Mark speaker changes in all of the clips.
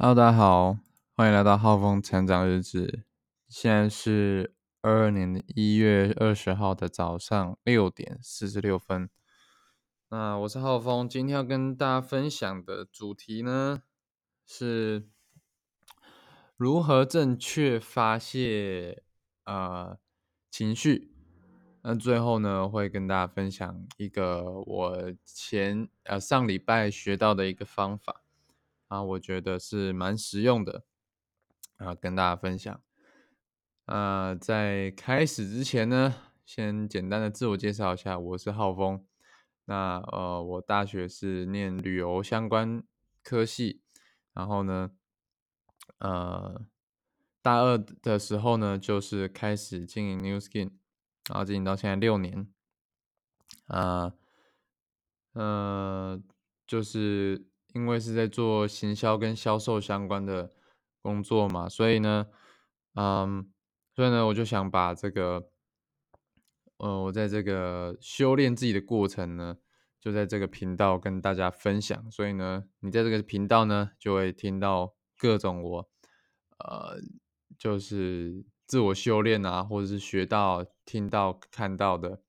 Speaker 1: Hello，大家好，欢迎来到浩峰成长日志。现在是二二年的一月二十号的早上六点四十六分。那我是浩峰，今天要跟大家分享的主题呢是如何正确发泄呃情绪。那最后呢，会跟大家分享一个我前呃上礼拜学到的一个方法啊，我觉得是蛮实用的啊，跟大家分享。啊，在开始之前呢，先简单的自我介绍一下，我是浩峰。那呃，我大学是念旅游相关科系，然后呢，呃，大二的时候呢，就是开始经营 New Skin。然后经营到现在六年，啊，呃，就是因为是在做行销跟销售相关的工作嘛，所以呢，嗯，所以呢，我就想把这个，呃，我在这个修炼自己的过程呢，就在这个频道跟大家分享。所以呢，你在这个频道呢，就会听到各种我，呃，就是。自我修炼啊，或者是学到、听到、看到的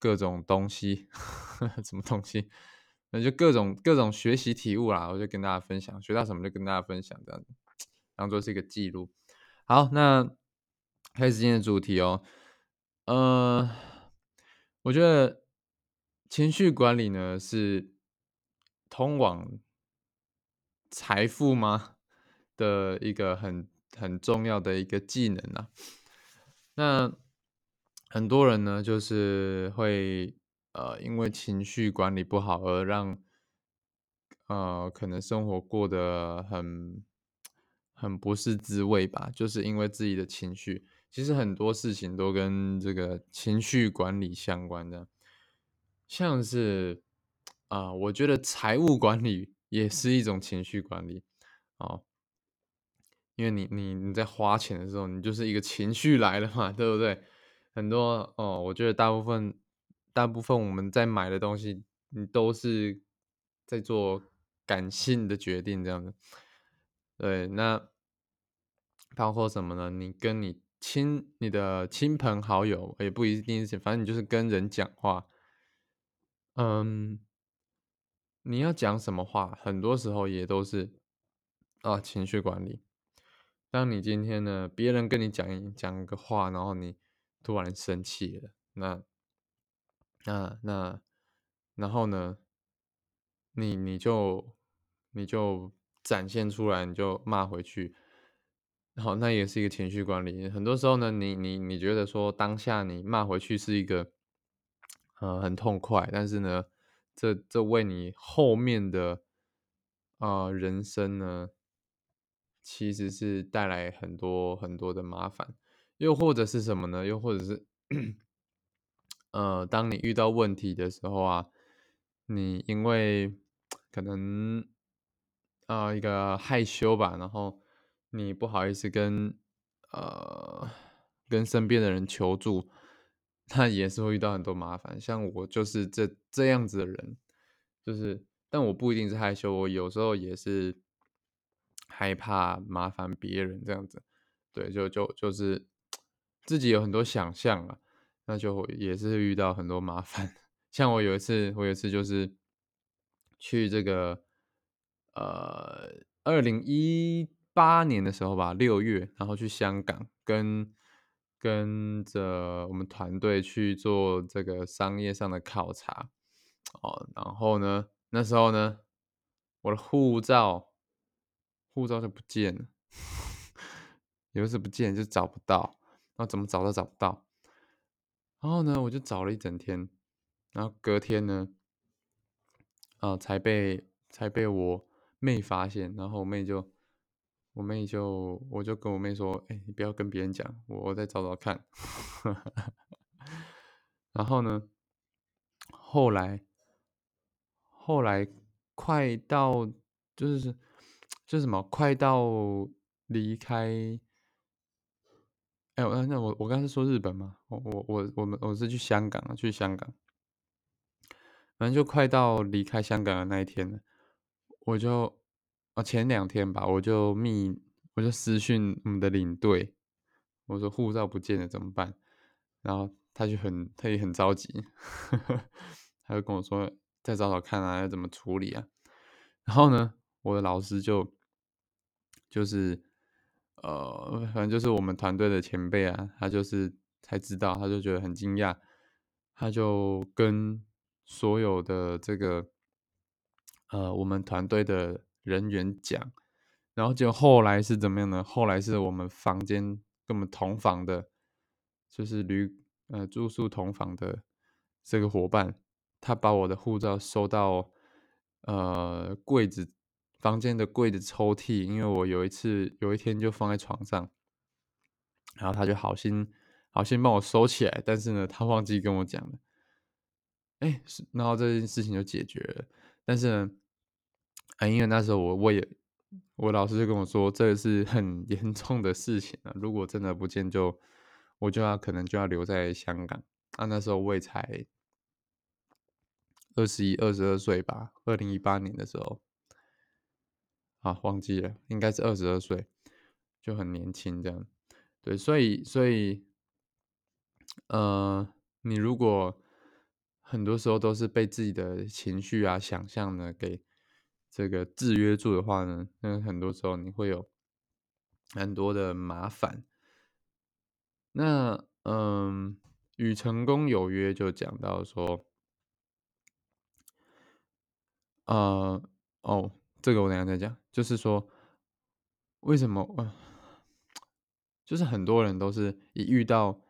Speaker 1: 各种东西，什么东西？那就各种各种学习体悟啦，我就跟大家分享，学到什么就跟大家分享，这样子当做是一个记录。好，那开始今天的主题哦。呃，我觉得情绪管理呢是通往财富吗的一个很。很重要的一个技能啊，那很多人呢，就是会呃，因为情绪管理不好而让呃，可能生活过得很很不是滋味吧，就是因为自己的情绪。其实很多事情都跟这个情绪管理相关的，像是啊，我觉得财务管理也是一种情绪管理哦。因为你你你在花钱的时候，你就是一个情绪来了嘛，对不对？很多哦，我觉得大部分大部分我们在买的东西，你都是在做感性的决定，这样子。对，那包括什么呢？你跟你亲你的亲朋好友，也不一定是，反正你就是跟人讲话，嗯，你要讲什么话，很多时候也都是啊情绪管理。当你今天呢，别人跟你讲讲个话，然后你突然生气了，那那那，然后呢，你你就你就展现出来，你就骂回去，好那也是一个情绪管理。很多时候呢，你你你觉得说当下你骂回去是一个呃很痛快，但是呢，这这为你后面的啊人生呢。其实是带来很多很多的麻烦，又或者是什么呢？又或者是，呃，当你遇到问题的时候啊，你因为可能啊一个害羞吧，然后你不好意思跟呃跟身边的人求助，那也是会遇到很多麻烦。像我就是这这样子的人，就是，但我不一定是害羞，我有时候也是。害怕麻烦别人这样子，对，就就就是 自己有很多想象啊，那就也是遇到很多麻烦。像我有一次，我有一次就是去这个呃，二零一八年的时候吧，六月，然后去香港跟跟着我们团队去做这个商业上的考察哦，然后呢，那时候呢，我的护照。护照就不见了，有一次不见就找不到，那怎么找都找不到。然后呢，我就找了一整天，然后隔天呢，啊，才被才被我妹发现。然后我妹就，我妹就，我就跟我妹说：“哎，你不要跟别人讲，我再找找看。”然后呢，后来后来快到就是。就什么快到离开？哎，那那我我刚才说日本嘛，我我我我们我是去香港啊，去香港，反正就快到离开香港的那一天了，我就啊，前两天吧，我就密我就私讯我们的领队，我说护照不见了怎么办？然后他就很他也很着急，他就跟我说再找找看啊，要怎么处理啊？然后呢，我的老师就就是呃，反正就是我们团队的前辈啊，他就是才知道，他就觉得很惊讶，他就跟所有的这个呃我们团队的人员讲，然后就后来是怎么样呢？后来是我们房间跟我们同房的，就是旅呃住宿同房的这个伙伴，他把我的护照收到呃柜子房间的柜子抽屉，因为我有一次有一天就放在床上，然后他就好心好心帮我收起来，但是呢，他忘记跟我讲了，哎，是然后这件事情就解决了，但是呢，啊，因为那时候我我也我老师就跟我说，这个是很 严重的事情啊，如果真的不见就我就要可能就要留在香港，啊，那时候我也才二十一、二十二岁吧，二零一八年的时候。啊，忘记了，应该是二十二岁，就很年轻这样。对，所以所以，呃，你如果很多时候都是被自己的情绪啊、想象呢给这个制约住的话呢，那很多时候你会有很多的麻烦。那嗯，与成功有约就讲到说，呃，哦。这个我等下再讲，就是说，为什么啊？就是很多人都是一遇到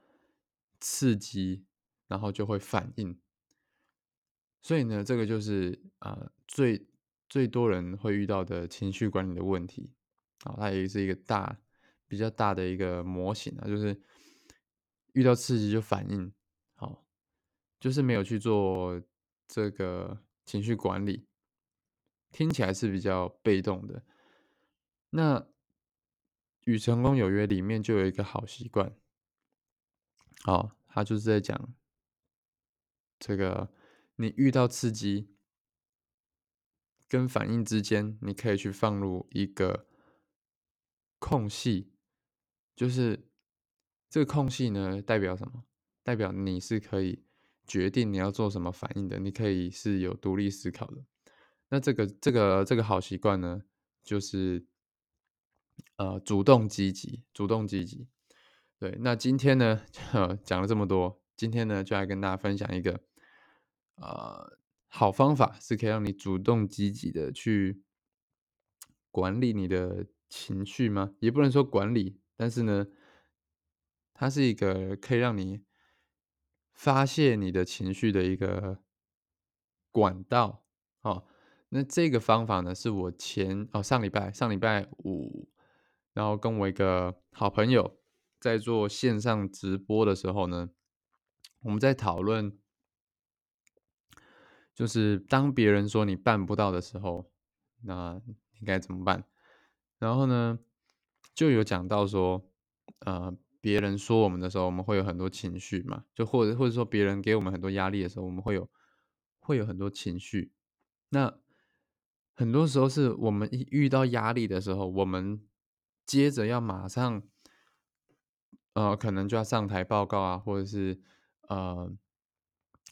Speaker 1: 刺激，然后就会反应，所以呢，这个就是啊，最最多人会遇到的情绪管理的问题啊，它也是一个大比较大的一个模型啊，就是遇到刺激就反应，好，就是没有去做这个情绪管理。听起来是比较被动的。那与成功有约里面就有一个好习惯，哦，他就是在讲这个：你遇到刺激跟反应之间，你可以去放入一个空隙，就是这个空隙呢，代表什么？代表你是可以决定你要做什么反应的，你可以是有独立思考的。那这个这个这个好习惯呢，就是呃主动积极，主动积极。对，那今天呢讲了这么多，今天呢就来跟大家分享一个呃好方法，是可以让你主动积极的去管理你的情绪吗？也不能说管理，但是呢，它是一个可以让你发泄你的情绪的一个管道，哦。那这个方法呢，是我前哦上礼拜上礼拜五，然后跟我一个好朋友在做线上直播的时候呢，我们在讨论，就是当别人说你办不到的时候，那应该怎么办？然后呢，就有讲到说，呃，别人说我们的时候，我们会有很多情绪嘛，就或者或者说别人给我们很多压力的时候，我们会有会有很多情绪，那。很多时候是我们一遇到压力的时候，我们接着要马上，呃，可能就要上台报告啊，或者是呃，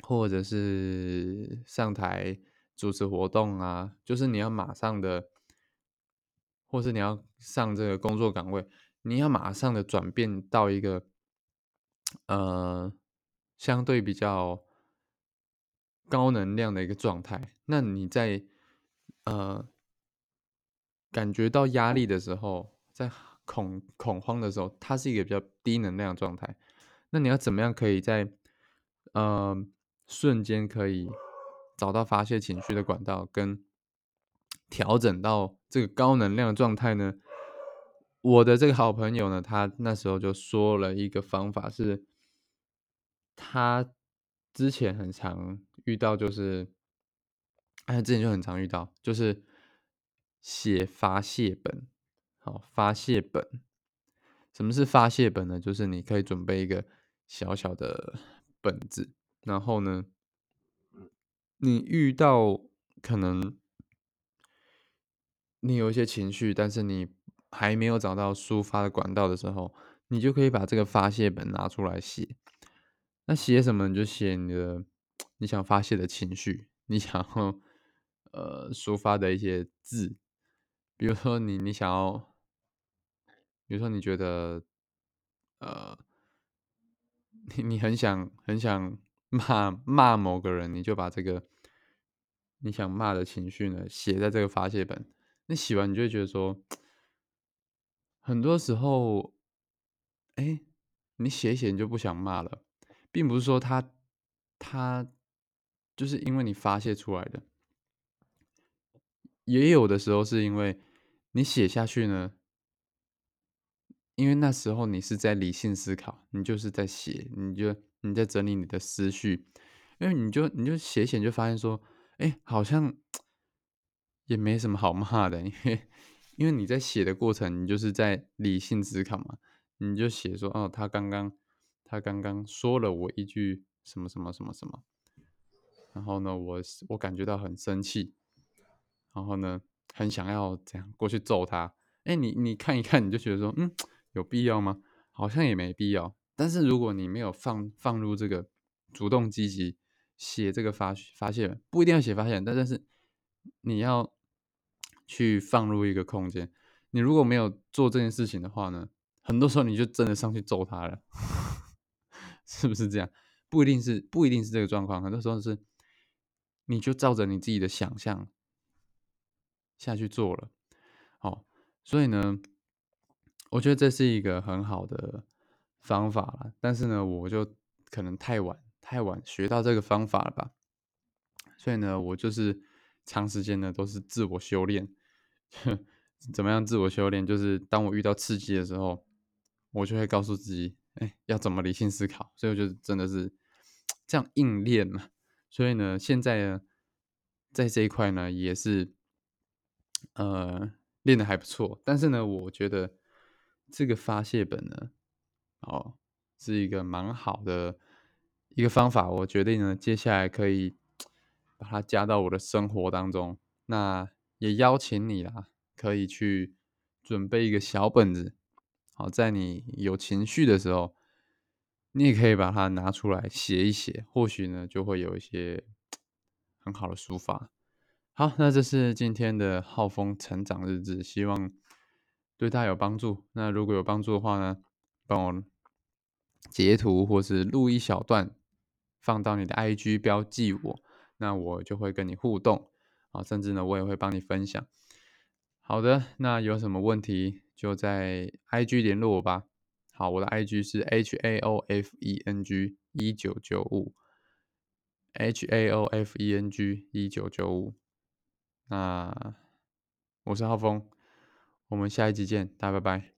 Speaker 1: 或者是上台主持活动啊，就是你要马上的，或是你要上这个工作岗位，你要马上的转变到一个呃相对比较高能量的一个状态，那你在。呃，感觉到压力的时候，在恐恐慌的时候，它是一个比较低能量状态。那你要怎么样可以在呃瞬间可以找到发泄情绪的管道，跟调整到这个高能量状态呢？我的这个好朋友呢，他那时候就说了一个方法，是他之前很常遇到，就是。哎，之前就很常遇到，就是写发泄本。好，发泄本，什么是发泄本呢？就是你可以准备一个小小的本子，然后呢，你遇到可能你有一些情绪，但是你还没有找到抒发的管道的时候，你就可以把这个发泄本拿出来写。那写什么你就写你的 你想发泄的情绪，你想要呃抒发的一些字，比如说你你想要，比如说你觉得呃你你很想很想骂骂某个人，你就把这个你想骂的情绪呢写在这个发泄本。你写完你就会觉得说，很多时候，哎，你写一写你就不想骂了，并不是说他他就是因为你发泄出来的，也有的时候是因为你写下去呢。因为那时候你是在理性思考，你就是在写，你就你在整理你的思绪，因为你就你就写写就发现说，哎，好像也没什么好骂的，因为因为你在写的过程，你就是在理性思考嘛，你就写说，哦，他刚刚他刚刚说了我一句什么什么什么什么，然后呢，我我感觉到很生气，然后呢，很想要这样过去揍他，哎，你你看一看，你就觉得说，嗯。有必要吗？好像也没必要。但是如果你没有放放入这个主动积极写这个发发现，不一定要写发现，但但是你要去放入一个空间。你如果没有做这件事情的话呢，很多时候你就真的上去揍他了，是不是这样？不一定是不一定是这个状况，很多时候是你就照着你自己的想象下去做了。好，所以呢。我觉得这是一个很好的方法了，但是呢，我就可能太晚太晚学到这个方法了吧，所以呢，我就是长时间呢都是自我修炼。怎么样自我修炼？就是当我遇到刺激的时候，我就会告诉自己，哎，要怎么理性思考。所以我就真的是这样硬练嘛。所以呢，现在呢，在这一块呢，也是呃练的还不错。但是呢，我觉得。这个发泄本呢，哦，是一个蛮好的一个方法。我决定呢，接下来可以把它加到我的生活当中。那也邀请你啦，可以去准备一个小本子，好，在你有情绪的时候，你也可以把它拿出来写一写，或许呢，就会有一些 很好的抒发。好，那这是今天的浩峰成长日志，希望。对大家有帮助。那如果有帮助的话呢，帮我截图或是录一小段，放到你的 IG 标记我，那我就会跟你互动啊，甚至呢，我也会帮你分享。好的，那有什么问题就在 IG 联络我吧。好，我的 IG 是 H A O F E N G 一九九五，H A O F E N G 一九九五。那我是浩峰。我们下一集见，大家拜拜。